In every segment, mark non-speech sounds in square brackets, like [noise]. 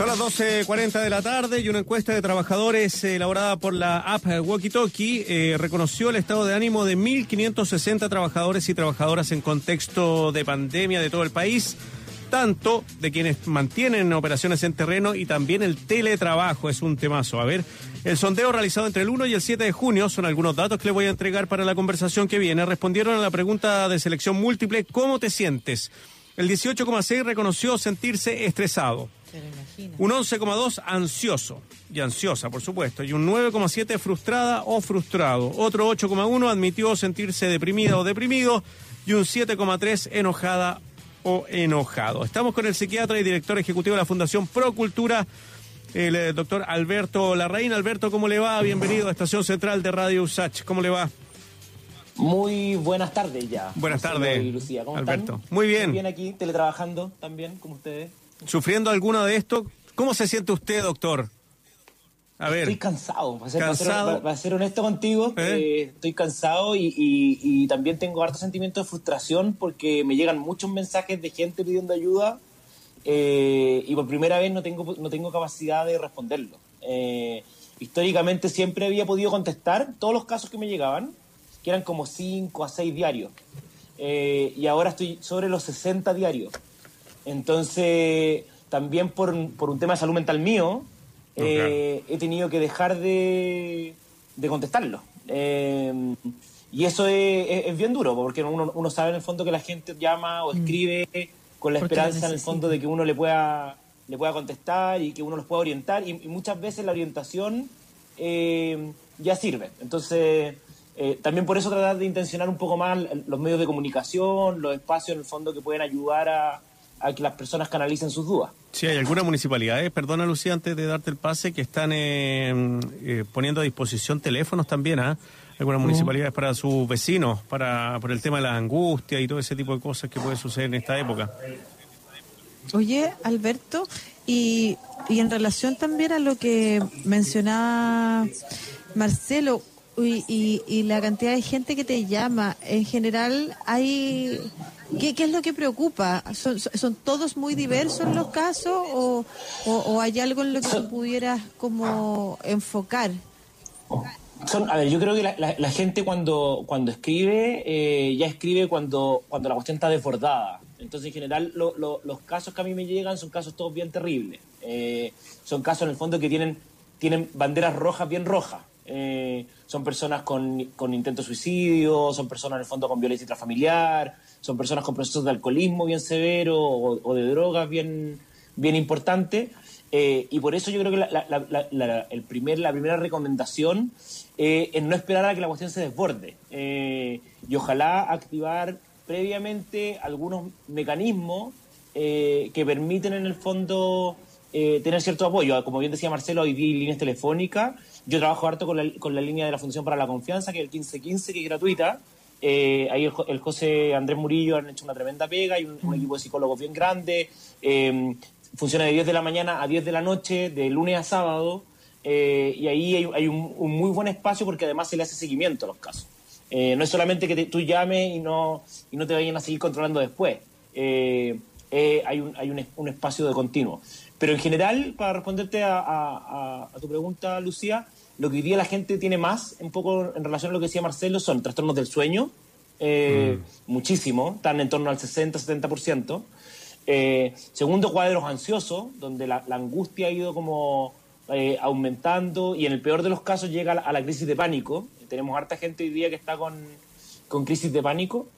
Son las 12.40 de la tarde y una encuesta de trabajadores eh, elaborada por la app Walkie Talkie eh, reconoció el estado de ánimo de 1.560 trabajadores y trabajadoras en contexto de pandemia de todo el país, tanto de quienes mantienen operaciones en terreno y también el teletrabajo es un temazo. A ver, el sondeo realizado entre el 1 y el 7 de junio son algunos datos que le voy a entregar para la conversación que viene. Respondieron a la pregunta de selección múltiple, ¿cómo te sientes? El 18,6 reconoció sentirse estresado. Un 11,2 ansioso y ansiosa, por supuesto, y un 9,7 frustrada o frustrado. Otro 8,1 admitió sentirse deprimida o deprimido y un 7,3 enojada o enojado. Estamos con el psiquiatra y director ejecutivo de la Fundación Procultura, el eh, doctor Alberto Larraín. Alberto, ¿cómo le va? Bienvenido a Estación Central de Radio USACH. ¿Cómo le va? Muy buenas tardes ya. Buenas tardes, Lucía. ¿Cómo Alberto. Están? Muy bien. Muy bien aquí, teletrabajando también, como ustedes. ¿Sufriendo alguna de esto? ¿Cómo se siente usted, doctor? A ver. Estoy cansado, para ser, ¿Cansado? Para ser, para ser honesto contigo. ¿Eh? eh, estoy cansado y, y- y también tengo harto sentimiento de frustración porque me llegan muchos mensajes de gente pidiendo ayuda eh, y por primera vez no tengo, no tengo capacidad de responderlo. Históricamente siempre había podido contestar todos los casos que me llegaban, que eran como 5 a 6 diarios. Y ahora estoy sobre los 60 diarios. Entonces, también por, un- por un tema de salud mental mío, eh, he tenido que dejar de, de contestarlo. Eh, y eso es, es- es bien duro, porque uno, uno sabe en el fondo que la gente llama o escribe con la Porque esperanza en el fondo de que uno le pueda, le pueda contestar y que uno los pueda orientar. Y, y muchas veces la orientación eh, ya sirve. Entonces, eh, también por eso tratar de intencionar un poco más los medios de comunicación, los espacios en el fondo que pueden ayudar a, a que las personas canalicen sus dudas. Sí, hay algunas municipalidades, perdona Lucía, antes de darte el pase, que están eh, eh, poniendo a disposición teléfonos también, ¿ah? Algunas municipalidades para sus vecinos, para por el tema de la angustia y todo ese tipo de cosas que puede suceder en esta época. Oye, Alberto, y, y en relación también a lo que mencionaba Marcelo y, y- y la cantidad de gente que te llama, en general, hay ¿qué, es lo que preocupa? ¿Son, todos muy diversos los casos o, hay algo en lo que tú pudieras como enfocar? Son, a ver, yo creo que la gente cuando, cuando escribe, eh, ya escribe cuando, cuando la cuestión está desbordada. Entonces, en general, lo- lo- los casos que a mí me llegan son casos todos bien terribles. Eh, son casos, en el fondo, que tienen, tienen banderas rojas bien rojas. Eh, son personas con, con intento de suicidio, son personas, en el fondo, con violencia intrafamiliar, son personas con procesos de alcoholismo bien severo o, de drogas bien, bien importantes. Eh, y por eso yo creo que la, la- la- el primer, la primera recomendación eh, es no esperar a que la cuestión se desborde. Eh, y ojalá activar previamente algunos mecanismos eh, que permiten en el fondo tener cierto apoyo. Como bien decía Marcelo, hoy vi líneas telefónicas. Yo trabajo harto con la, con la línea de la Fundación para la Confianza, que es el 1515, que es gratuita. Eh, ahí el, el José Andrés Murillo han hecho una tremenda pega, hay un, un equipo de psicólogos bien grande. eh, funciona de 10 de la mañana a 10 de la noche, de lunes a sábado. eh, y ahí hay, hay un, un muy buen espacio porque además se le hace seguimiento a los casos. Eh, no es solamente que te- tú llames y no, y no te vayan a seguir controlando después. Eh, eh, hay un, hay un espacio de continuo. Pero en general, para responderte a, a- a- a tu pregunta, Lucía, lo que hoy día la gente tiene más, un poco en relación a lo que decía Marcelo, son trastornos del sueño, eh, muchísimo, están en torno al 60-70%. Eh, segundo, cuadros ansiosos, donde la, la angustia ha ido como eh, aumentando y en el peor de los casos llega a la, a la crisis de pánico. Tenemos harta gente hoy día que está con, con crisis de pánico.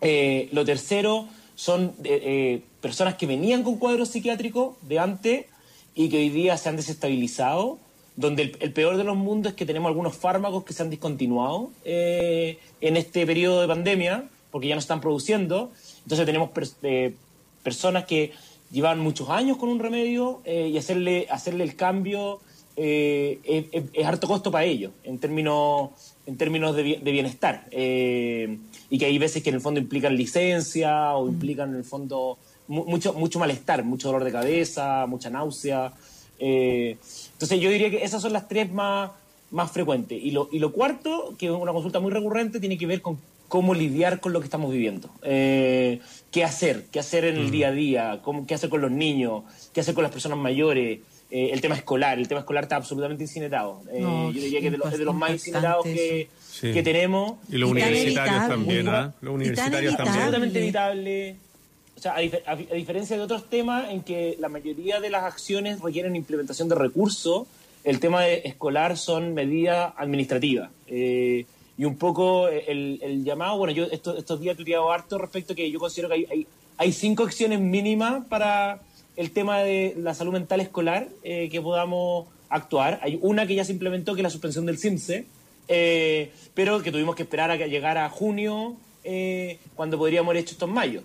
Eh, lo tercero son eh, eh, personas que venían con cuadros psiquiátricos de antes y que hoy día se han desestabilizado, donde el, el peor de los mundos es que tenemos algunos fármacos que se han discontinuado eh, en este periodo de pandemia, porque ya no están produciendo. Entonces tenemos pers- eh, personas que llevan muchos años con un remedio eh, y hacerle, hacerle el cambio eh, es, es- es harto costo para ellos en términos, en términos de, de bienestar. Eh, y que hay veces que en el fondo implican licencia o implican en el fondo mu- mucho, mucho malestar, mucho dolor de cabeza, mucha náusea. Eh, entonces yo diría que esas son las tres más, más frecuentes. Y lo, y lo cuarto, que es una consulta muy recurrente, tiene que ver con cómo lidiar con lo que estamos viviendo. Eh, ¿Qué hacer? ¿Qué hacer en el día a día? ¿Cómo, ¿Qué hacer con los niños? ¿Qué hacer con las personas mayores? Eh, el tema escolar, el tema escolar está absolutamente incinerado. Eh, No, yo diría que es de, los, es de los más incinerados que, Sí. que tenemos. Y los Y universitarios también, ¿ah? Los universitarios también. absolutamente evitable. O sea, a, dif- a- a diferencia de otros temas en que la mayoría de las acciones requieren implementación de recursos, el tema de escolar son medidas administrativas. Eh, y un poco el, el llamado, bueno, yo estos, estos días he tuiteado harto respecto a que yo considero que hay, hay, hay cinco acciones mínimas para el tema de la salud mental escolar eh, que podamos actuar. Hay una que ya se implementó, que es la suspensión del CIMSE, eh, pero que tuvimos que esperar a que llegara junio, eh, cuando podríamos haber hecho esto en mayo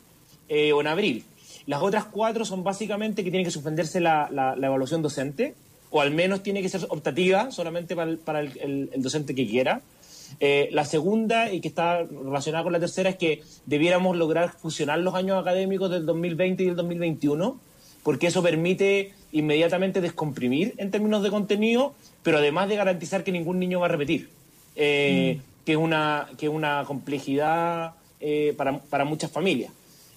eh, o en abril. Las otras cuatro son básicamente que tiene que suspenderse la, la- la evaluación docente, o al menos tiene que ser optativa solamente para el, para el- el- el docente que quiera. Eh, la segunda, y que está relacionada con la tercera, es que debiéramos lograr fusionar los años académicos del 2020 y del 2021, porque eso permite inmediatamente descomprimir en términos de contenido, pero además de garantizar que ningún niño va a repetir, eh, que es una, que es una complejidad eh, para, para muchas familias.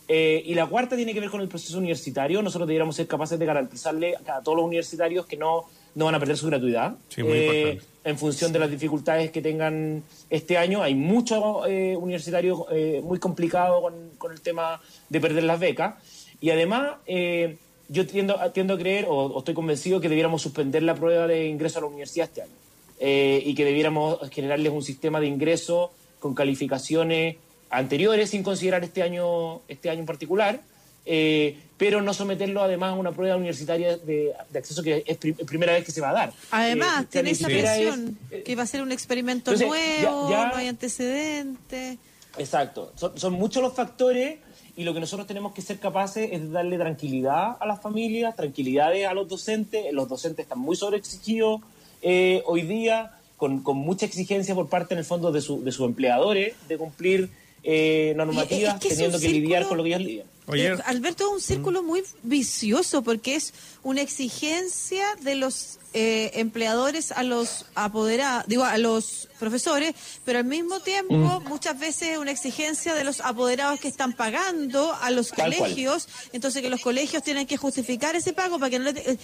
Eh, y la cuarta tiene que ver con el proceso universitario. Nosotros deberíamos ser capaces de garantizarle a todos los universitarios que no, no van a perder su gratuidad. Sí, muy importante. en función de las dificultades que tengan este año. Hay muchos eh, universitarios eh, muy complicados con, con el tema de perder las becas. Y además, eh, yo tiendo, tiendo a creer, o, o estoy convencido, que debiéramos suspender la prueba de ingreso a la universidad este año. Eh, y que debiéramos generarles un sistema de ingreso con calificaciones anteriores, sin considerar este año, este año en particular, eh, pero no someterlo además a una prueba universitaria de, de acceso que es pri- primera vez que se va a dar. Además, Eh, tiene esa es- presión, que va a ser un experimento Entonces, nuevo, ya- ya- no hay antecedentes. Exacto. Son, son muchos los factores y lo que nosotros tenemos que ser capaces es de darle tranquilidad a las familias, tranquilidades a los docentes. Los docentes están muy sobreexigidos eh, hoy día, con, con mucha exigencia por parte, en el fondo, de, su- de sus empleadores de cumplir eh, normativas, Es que teniendo que lidiar con lo que ellos lidian. Oye. Eh, Alberto, es un círculo muy vicioso porque es una exigencia de los eh, empleadores a los apoderados, digo, a los profesores, pero al mismo tiempo Mm. muchas veces es una exigencia de los apoderados que están pagando a los Tal cual. colegios, entonces que los colegios tienen que justificar ese pago para que no le... eh,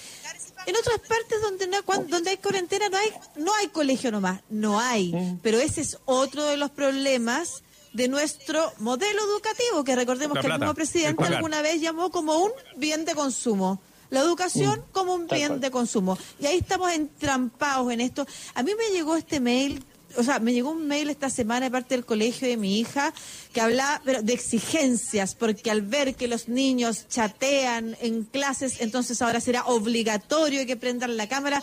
En otras partes donde no, cuan- donde hay cuarentena no hay no hay colegio nomás, no hay, Mm. pero ese es otro de los problemas de nuestro modelo educativo, que recordemos La que el mismo presidente alguna vez llamó como un bien de consumo. La educación como un bien de consumo. Y ahí estamos entrampados en esto. A mí me llegó este mail, o sea, me llegó un mail esta semana de parte del colegio de mi hija que hablaba pero de exigencias, porque al ver que los niños chatean en clases, entonces ahora será obligatorio que prendan la cámara.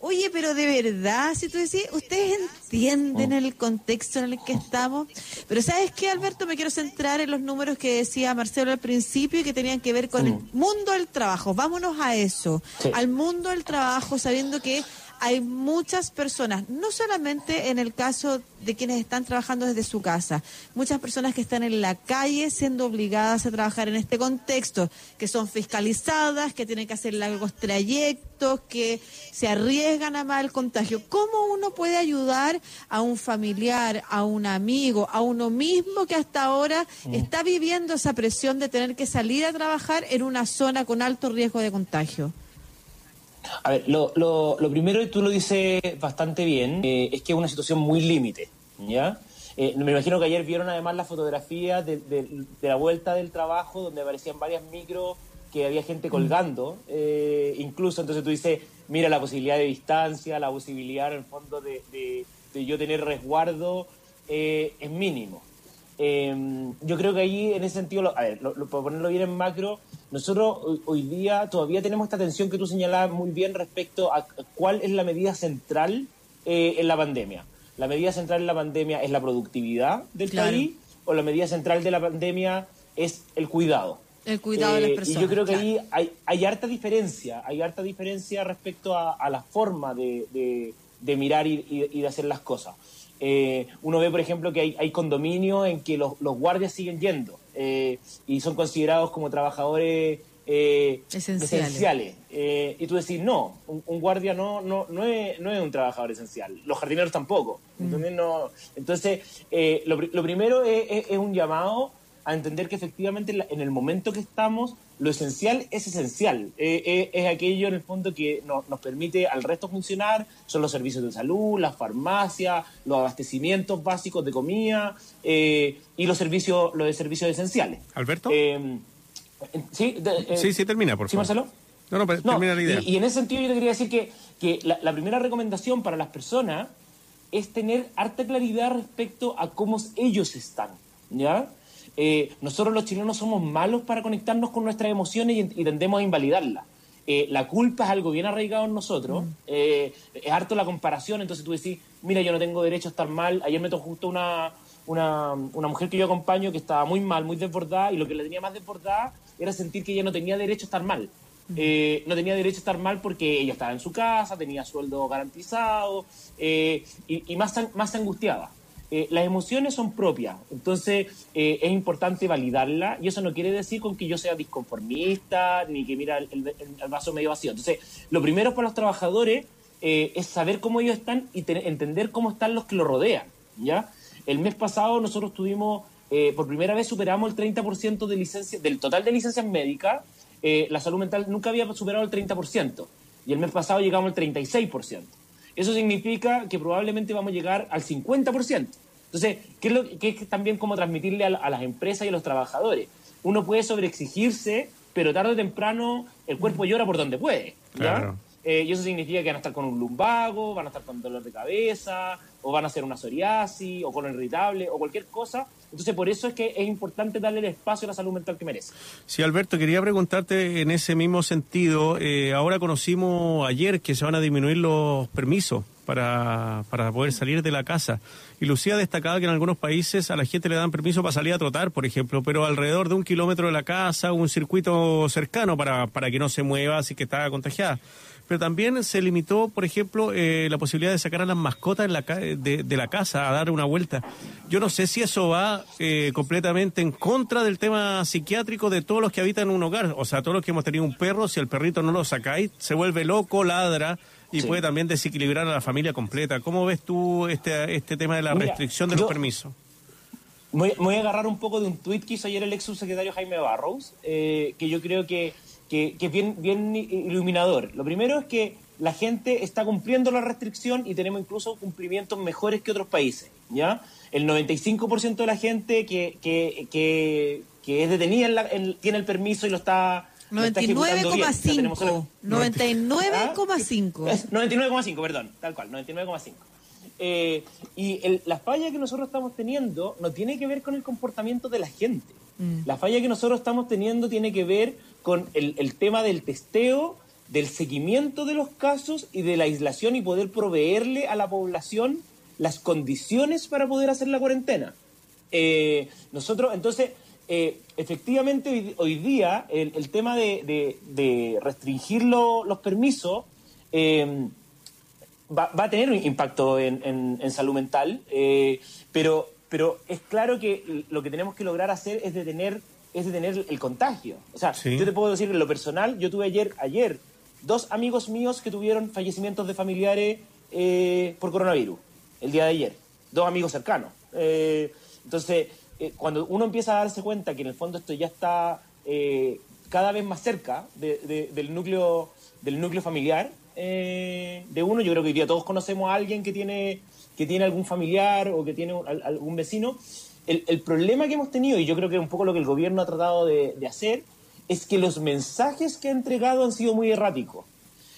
Oye, pero de verdad, si tú decís, ustedes entienden el contexto en el que estamos. Pero ¿sabes qué, Alberto? Me quiero centrar en los números que decía Marcelo al principio y que tenían que ver con el mundo del trabajo. Vámonos a eso, Sí. al mundo del trabajo, sabiendo que hay muchas personas, no solamente en el caso de quienes están trabajando desde su casa, muchas personas que están en la calle siendo obligadas a trabajar en este contexto, que son fiscalizadas, que tienen que hacer largos trayectos, que se arriesgan a mal contagio. ¿Cómo uno puede ayudar a un familiar, a un amigo, a uno mismo que hasta ahora está viviendo esa presión de tener que salir a trabajar en una zona con alto riesgo de contagio? A ver, lo, lo, lo primero, y tú lo dices bastante bien, eh, es que es una situación muy límite, ¿ya? Eh, me imagino que ayer vieron además las fotografías de, de- de la vuelta del trabajo, donde aparecían varias micros, que había gente colgando, eh, incluso, entonces tú dices, mira la posibilidad de distancia, la posibilidad en el fondo de, de- yo tener resguardo, es mínimo. Eh, yo creo que ahí, en ese sentido, lo- a ver, lo- lo- para ponerlo bien en macro, nosotros hoy, hoy día todavía tenemos esta tensión que tú señalabas muy bien respecto a cuál es la medida central eh, en la pandemia. ¿La medida central en la pandemia es la productividad del Claro. país o la medida central de la pandemia es el cuidado? El cuidado de las Eh, personas. Y yo creo que claro. ahí hay, hay harta diferencia, hay harta diferencia respecto a, a la forma de, de- de mirar y, y- y de hacer las cosas. Eh, uno ve, por ejemplo, que hay, hay condominios en que los, los guardias siguen yendo eh, y son considerados como trabajadores eh, Esenciales. esenciales. Eh, y tú decís, no, un, un guardia no, no, no, es, no es un trabajador esencial. Los jardineros tampoco. ¿entendés? No, entonces, eh, lo, lo primero es, es- es un llamado a entender que efectivamente en el momento que estamos, lo esencial es esencial. Eh, eh, es aquello en el fondo que no- nos permite al resto funcionar, son los servicios de salud, las farmacias, los abastecimientos básicos de comida eh, y los servicios, los de servicios esenciales. ¿Alberto? Sí, de- sí, sí, termina, por ¿Sí, favor. Marcelo? No, no, pero No, termina la idea. Y, y en ese sentido yo te quería decir que, que la, la primera recomendación para las personas es tener harta claridad respecto a cómo ellos están, ¿ya? Eh, nosotros los chilenos somos malos para conectarnos con nuestras emociones y, y tendemos a invalidarlas. Eh, la culpa es algo bien arraigado en nosotros, eh, es harto la comparación, entonces tú decís, mira, yo no tengo derecho a estar mal, ayer me tocó justo una, una, una mujer que yo acompaño que estaba muy mal, muy desbordada, y lo que le tenía más desbordada era sentir que ella no tenía derecho a estar mal. Eh, no tenía derecho a estar mal porque ella estaba en su casa, tenía sueldo garantizado y, y más, más angustiada. Eh, las emociones son propias, entonces eh, es importante validarla y eso no quiere decir con que yo sea disconformista ni que mira el, vaso medio vacío. Entonces, lo primero para los trabajadores eh, es saber cómo ellos están y te- entender cómo están los que lo rodean. ¿ya? El mes pasado nosotros tuvimos, por primera vez superamos el 30% de licencia, del total de licencias médicas, la salud mental nunca había superado el 30%, y el mes pasado llegamos al 36%. Eso significa que probablemente vamos a llegar al 50%. Entonces, ¿qué es, lo, qué es también como transmitirle a, la- a las empresas y a los trabajadores? Uno puede sobreexigirse, pero tarde o temprano el cuerpo llora por donde puede. ¿ya? Claro. Eh, y eso significa que van a estar con un lumbago, van a estar con dolor de cabeza, o van a hacer una psoriasis, o colon irritable, o cualquier cosa. Entonces, por eso es que es importante darle el espacio a la salud mental que merece. Sí, Alberto, quería preguntarte en ese mismo sentido. eh, ahora conocimos ayer que se van a disminuir los permisos para, para poder salir de la casa. Y Lucía destacaba que en algunos países a la gente le dan permiso para salir a trotar, por ejemplo, pero alrededor de un kilómetro de la casa, un circuito cercano para, para que no se mueva si que está contagiada. Pero también se limitó, por ejemplo, eh, la posibilidad de sacar a las mascotas en la ca- de, de la casa a dar una vuelta. Yo no sé si eso va eh, completamente en contra del tema psiquiátrico de todos los que habitan un hogar. O sea, todos los que hemos tenido un perro, si el perrito no lo sacáis, se vuelve loco, ladra y Sí. puede también desequilibrar a la familia completa. ¿Cómo ves tú este, este tema de la Mira, restricción de yo- los permisos? Voy, voy a agarrar un poco de un tuit que hizo ayer el ex subsecretario Jaime Barrows, eh, que yo creo que, que, que es bien, bien iluminador. Lo primero es que la gente está cumpliendo la restricción y tenemos incluso cumplimientos mejores que otros países. ¿ya? El 95% de la gente que, que, que, que es detenida en la- en- tiene el permiso y lo está... lo está ejecutando bien. O sea, tenemos una- 99,5. ¿Ah? 99,5. Es 99,5, perdón, tal cual, 99,5. Eh, y el- la falla que nosotros estamos teniendo no tiene que ver con el comportamiento de la gente. La falla que nosotros estamos teniendo tiene que ver con el, tema del testeo, del seguimiento de los casos y de la aislación y poder proveerle a la población las condiciones para poder hacer la cuarentena. Eh, nosotros, entonces, eh, efectivamente hoy, día el, tema de, restringir lo- los permisos eh, va, a tener un impacto en, salud mental, pero, pero es claro que lo que tenemos que lograr hacer es detener, es detener el contagio. O sea, Sí. yo te puedo decir en lo personal, yo tuve ayer, ayer dos amigos míos que tuvieron fallecimientos de familiares eh, por coronavirus, el día de ayer, dos amigos cercanos. Eh, entonces, eh, cuando uno empieza a darse cuenta que en el fondo esto ya está eh, cada vez más cerca de- de- del, núcleo, del núcleo familiar eh, de uno, yo creo que hoy día todos conocemos a alguien que tiene, que tiene algún familiar o que tiene un- al- algún vecino. El, el problema que hemos tenido, y yo creo que es un poco lo que el gobierno ha tratado de, de hacer, es que los mensajes que ha entregado han sido muy erráticos.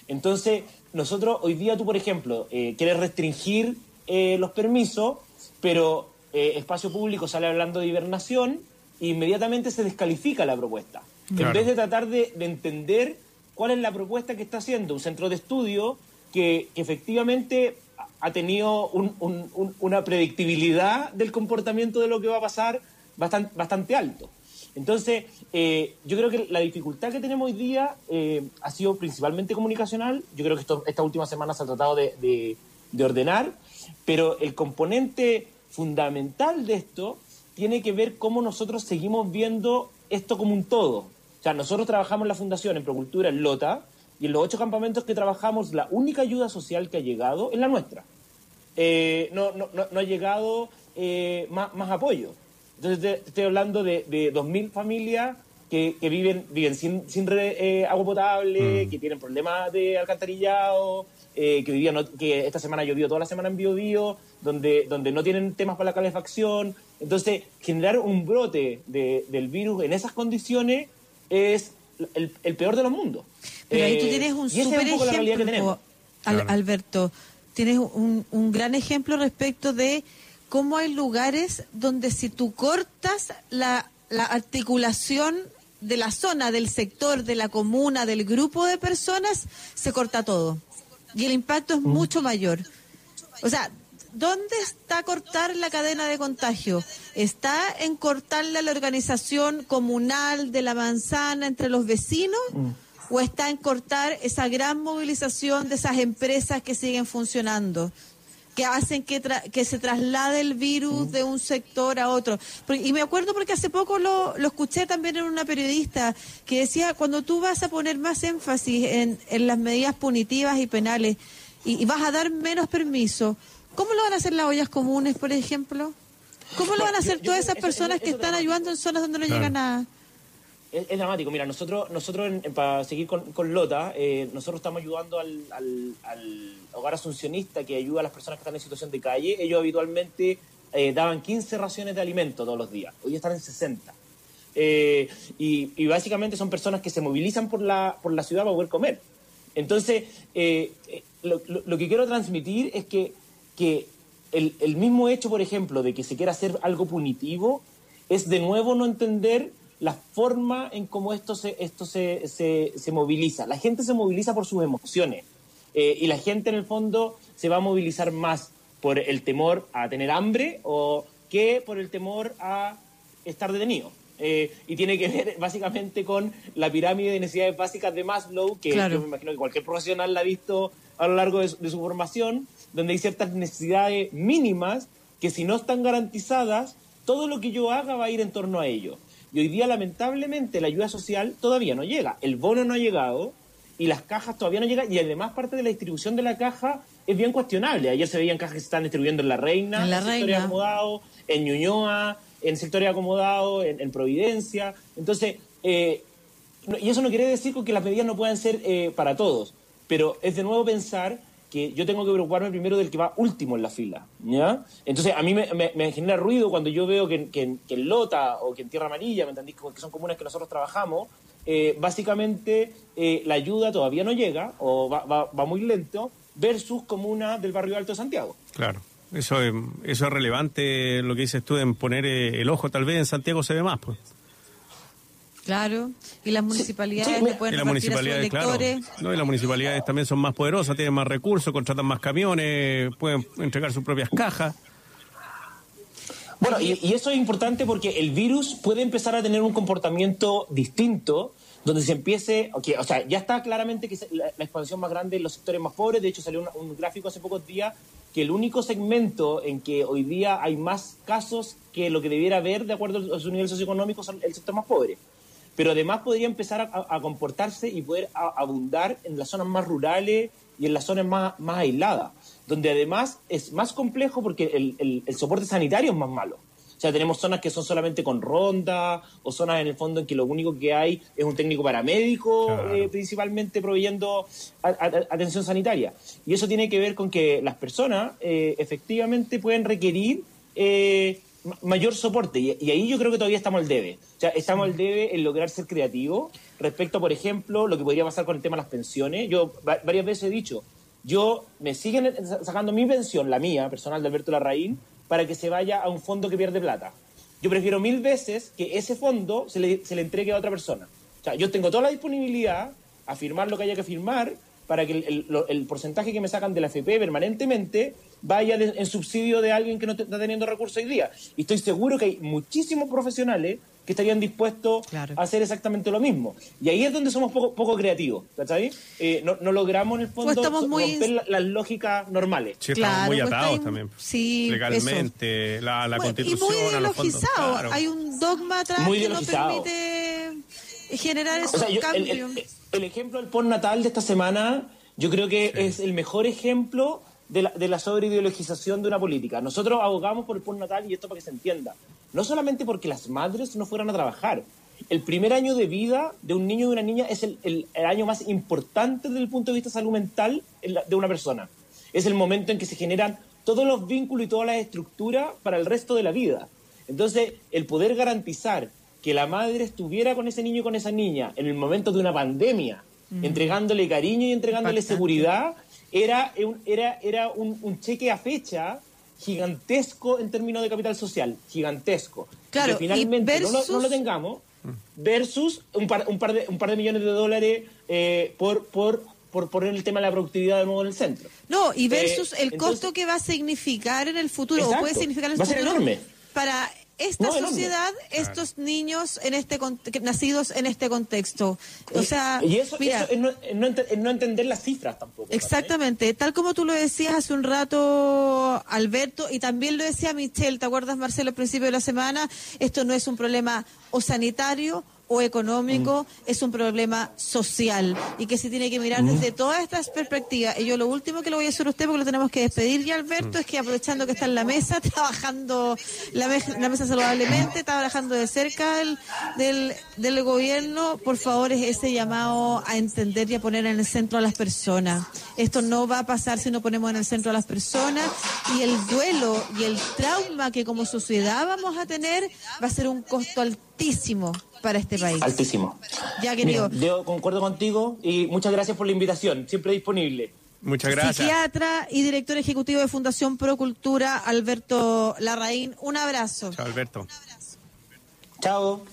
Entonces, nosotros hoy día tú, por ejemplo, eh, quieres restringir eh, los permisos, pero eh, Espacio Público sale hablando de hibernación e inmediatamente se descalifica la propuesta. Claro. En vez de tratar de, de entender cuál es la propuesta que está haciendo un centro de estudio que, que efectivamente ha- tenido un- un- un- una predictibilidad del comportamiento de lo que va a pasar bastante, alto. Entonces, eh, yo creo que la dificultad que tenemos hoy día eh, ha sido principalmente comunicacional. Yo creo que esta última semana se ha tratado de ordenar, pero el componente fundamental de esto tiene que ver cómo nosotros seguimos viendo esto como un todo. O sea, nosotros trabajamos en la Fundación en Procultura en Lota y en los ocho campamentos que trabajamos, la única ayuda social que ha llegado es la nuestra. Eh, no, no, no, ha llegado eh, más, más, apoyo. Entonces, estoy hablando de, de 2.000 familias que, que, viven, viven sin, sin eh, agua potable, mm. que tienen problemas de alcantarillado, que, vivían, que esta semana ha llovido toda la semana en Bio, Bio donde, donde no tienen temas para la calefacción. Entonces, generar un brote de, del virus en esas condiciones es el, el peor de los mundos. Pero ahí tú tienes un súper ejemplo, Alberto, tienes un, un gran ejemplo respecto de cómo hay lugares donde si tú cortas la, la articulación de la zona, del sector, de la comuna, del grupo de personas, se corta todo. Y el impacto es mucho mayor. O sea, ¿dónde está cortar la cadena de contagio? ¿Está en cortarle a la organización comunal de la manzana entre los vecinos? Mm o está en cortar esa gran movilización de esas empresas que siguen funcionando? que hacen que, que se traslade el virus de un sector a otro. Y me acuerdo porque hace poco lo, lo escuché también en una periodista que decía, cuando tú vas a poner más énfasis en, en las medidas punitivas y penales y, vas a dar menos permiso, ¿cómo lo van a hacer las ollas comunes, por ejemplo? ¿Cómo lo van a hacer todas esas personas que están ayudando en zonas donde no llega nada? Es, dramático. Mira, nosotros, nosotros para seguir con, Lota, eh, nosotros estamos ayudando al, hogar asuncionista que ayuda a las personas que están en situación de calle. Ellos habitualmente eh, daban 15 raciones de alimento todos los días. Hoy están en 60. Eh, y, básicamente son personas que se movilizan por la, por la ciudad para poder comer. Entonces, lo, lo, que quiero transmitir es que, que el, el mismo hecho, por ejemplo, de que se quiera hacer algo punitivo, es de nuevo no entender la forma en cómo esto se, esto se, se, moviliza. La gente se moviliza por sus emociones eh, y la gente en el fondo se va a movilizar más por el temor a tener hambre o que por el temor a estar detenido. Eh, y tiene que ver básicamente con la pirámide de necesidades básicas de Maslow, que yo me imagino que cualquier profesional la ha visto a lo largo de su, de su formación, donde hay ciertas necesidades mínimas que si no están garantizadas, todo lo que yo haga va a ir en torno a ello. Y hoy día, lamentablemente, la ayuda social todavía no llega. El bono no ha llegado y las cajas todavía no llegan. Y además, parte de la distribución de la caja es bien cuestionable. Ayer se veían cajas que se están distribuyendo en La Reina, en, la sectores acomodados, en Ñuñoa, en sectores acomodados, en, en Providencia. Entonces, eh, y eso no quiere decir que las medidas no puedan ser eh, para todos. Pero es de nuevo pensar que yo tengo que preocuparme primero del que va último en la fila. ¿ya? Entonces, a mí me, genera ruido cuando yo veo que, en Lota o que en Tierra Amarilla, ¿me entendís? Que son comunas que nosotros trabajamos, eh, básicamente eh, la ayuda todavía no llega o va, va, muy lento versus comunas del barrio Alto de Santiago. Claro. Eso es, eso es relevante lo que dices tú en poner eh, el ojo, tal vez en Santiago se ve más, pues. Claro, y las municipalidades le pueden y las municipalidades, claro. No, y las municipalidades también son más poderosas, tienen más recursos, contratan más camiones, pueden entregar sus propias cajas. Bueno, y, eso es importante porque el virus puede empezar a tener un comportamiento distinto, donde se empiece, okay, o sea, ya está claramente que la, expansión más grande en los sectores más pobres, de hecho salió un, gráfico hace pocos días que el único segmento en que hoy día hay más casos que lo que debiera haber de acuerdo a su nivel socioeconómico son el sector más pobre pero además podría empezar a, comportarse y poder abundar en las zonas más rurales y en las zonas más, más aisladas, donde además es más complejo porque el, el, soporte sanitario es más malo. O sea, tenemos zonas que son solamente con ronda o zonas en el fondo en que lo único que hay es un técnico paramédico eh, principalmente proveyendo atención sanitaria. Y eso tiene que ver con que las personas eh, efectivamente pueden requerir eh, mayor soporte. Y, ahí yo creo que todavía estamos al debe. O sea, estamos al debe en lograr ser creativos respecto, por ejemplo, lo que podría pasar con el tema de las pensiones. Yo varias veces he dicho, yo me siguen sacando mi pensión, la mía, personal de Alberto Larraín, para que se vaya a un fondo que pierde plata. Yo prefiero mil veces que ese fondo se le, se le entregue a otra persona. O sea, yo tengo toda la disponibilidad a firmar lo que haya que firmar para que el, el porcentaje que me sacan de la FP permanentemente vaya en subsidio de alguien que no está teniendo recursos hoy día. Y estoy seguro que hay muchísimos profesionales que estarían dispuestos a hacer exactamente lo mismo. Y ahí es donde somos poco, poco creativos, ¿cachai? Eh, no, no, logramos en el fondo pues romper las lógicas normales. Sí, estamos muy pues atados también. Sí, legalmente, la, la constitución. Y muy ideologizado. Hay un dogma atrás que no permite generar esos O sea, yo- el, cambios. el- el ejemplo del postnatal de esta semana, yo creo que es el mejor ejemplo de la, de la sobreideologización de una política. Nosotros abogamos por el postnatal y esto para que se entienda. No solamente porque las madres no fueran a trabajar. El primer año de vida de un niño y de una niña es el, el- el año más importante desde el punto de vista salud mental de una persona. Es el momento en que se generan todos los vínculos y todas las estructuras para el resto de la vida. Entonces, el poder garantizar que la madre estuviera con ese niño y con esa niña en el momento de una pandemia, entregándole cariño y entregándole seguridad, era un, era, era un, un cheque a fecha gigantesco en términos de capital social, gigantesco. Claro, que finalmente y no, lo, versus- no lo tengamos, versus un par, un par, de, un par de millones de dólares eh, por, por, por poner el tema de la productividad de nuevo en el centro. No, y versus Eh, el entonces- costo que va a significar en el futuro, o puede significar en el Va a ser futuro enorme. para esta No, sociedad, estos niños en este nacidos en este contexto. O sea, y eso, mira, eso es, no, es no ente- es no entender las cifras tampoco. Exactamente, tal como tú lo decías hace un rato, Alberto, y también lo decía Michelle, ¿te acuerdas, Marcelo, al principio de la semana? Esto no es un problema o sanitario o económico, es un problema social y que se tiene que mirar desde todas estas perspectivas. Y yo lo último que le voy a decir a usted, porque lo tenemos que despedir ya, Alberto, es que aprovechando que está en la mesa, [laughs] trabajando la, me- la mesa saludablemente, trabajando de cerca del, del, del gobierno, por favor, es ese llamado a entender y a poner en el centro a las personas. Esto no va a pasar si no ponemos en el centro a las personas y el duelo y el trauma que como sociedad vamos a tener va a ser un costo altísimo para este país. Altísimo. Ya, querido. Mira, yo concuerdo contigo y muchas gracias por la invitación. Siempre disponible. Muchas gracias. Psiquiatra y director ejecutivo de Fundación Procultura, Alberto Larraín. Un abrazo. Chao, Alberto. Chao.